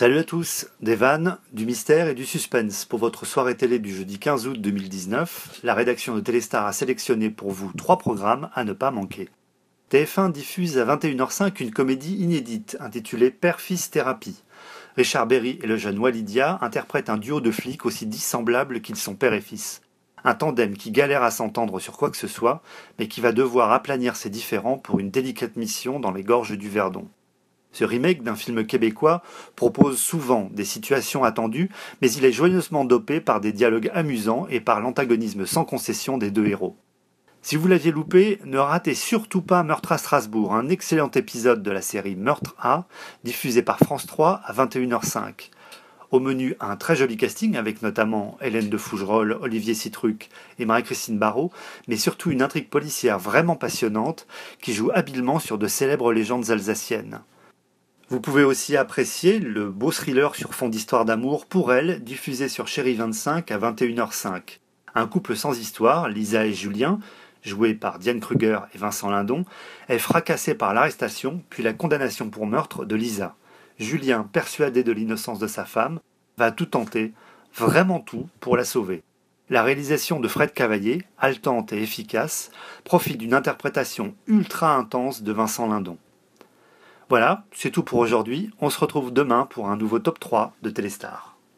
Salut à tous, des vannes, du mystère et du suspense pour votre soirée télé du jeudi 15 août 2019. La rédaction de Téléstar a sélectionné pour vous trois programmes à ne pas manquer. TF1 diffuse à 21h05 une comédie inédite intitulée Père-Fils Thérapie. Richard Berry et le jeune Walidia interprètent un duo de flics aussi dissemblables qu'ils sont père et fils. Un tandem qui galère à s'entendre sur quoi que ce soit, mais qui va devoir aplanir ses différends pour une délicate mission dans les gorges du Verdon. Ce remake d'un film québécois propose souvent des situations attendues, mais il est joyeusement dopé par des dialogues amusants et par l'antagonisme sans concession des deux héros. Si vous l'aviez loupé, ne ratez surtout pas Meurtre à Strasbourg, un excellent épisode de la série Meurtre A, diffusé par France 3 à 21h05. Au menu, un très joli casting avec notamment Hélène de Fougerolles, Olivier Citruc et Marie-Christine Barrault, mais surtout une intrigue policière vraiment passionnante qui joue habilement sur de célèbres légendes alsaciennes. Vous pouvez aussi apprécier le beau thriller sur fond d'histoire d'amour pour elle, diffusé sur Chérie 25 à 21h05. Un couple sans histoire, Lisa et Julien, joués par Diane Kruger et Vincent Lindon, est fracassé par l'arrestation puis la condamnation pour meurtre de Lisa. Julien, persuadé de l'innocence de sa femme, va tout tenter, vraiment tout, pour la sauver. La réalisation de Fred Cavaillé, haletante et efficace, profite d'une interprétation ultra intense de Vincent Lindon. Voilà, c'est tout pour aujourd'hui. On se retrouve demain pour un nouveau top 3 de Téléstar.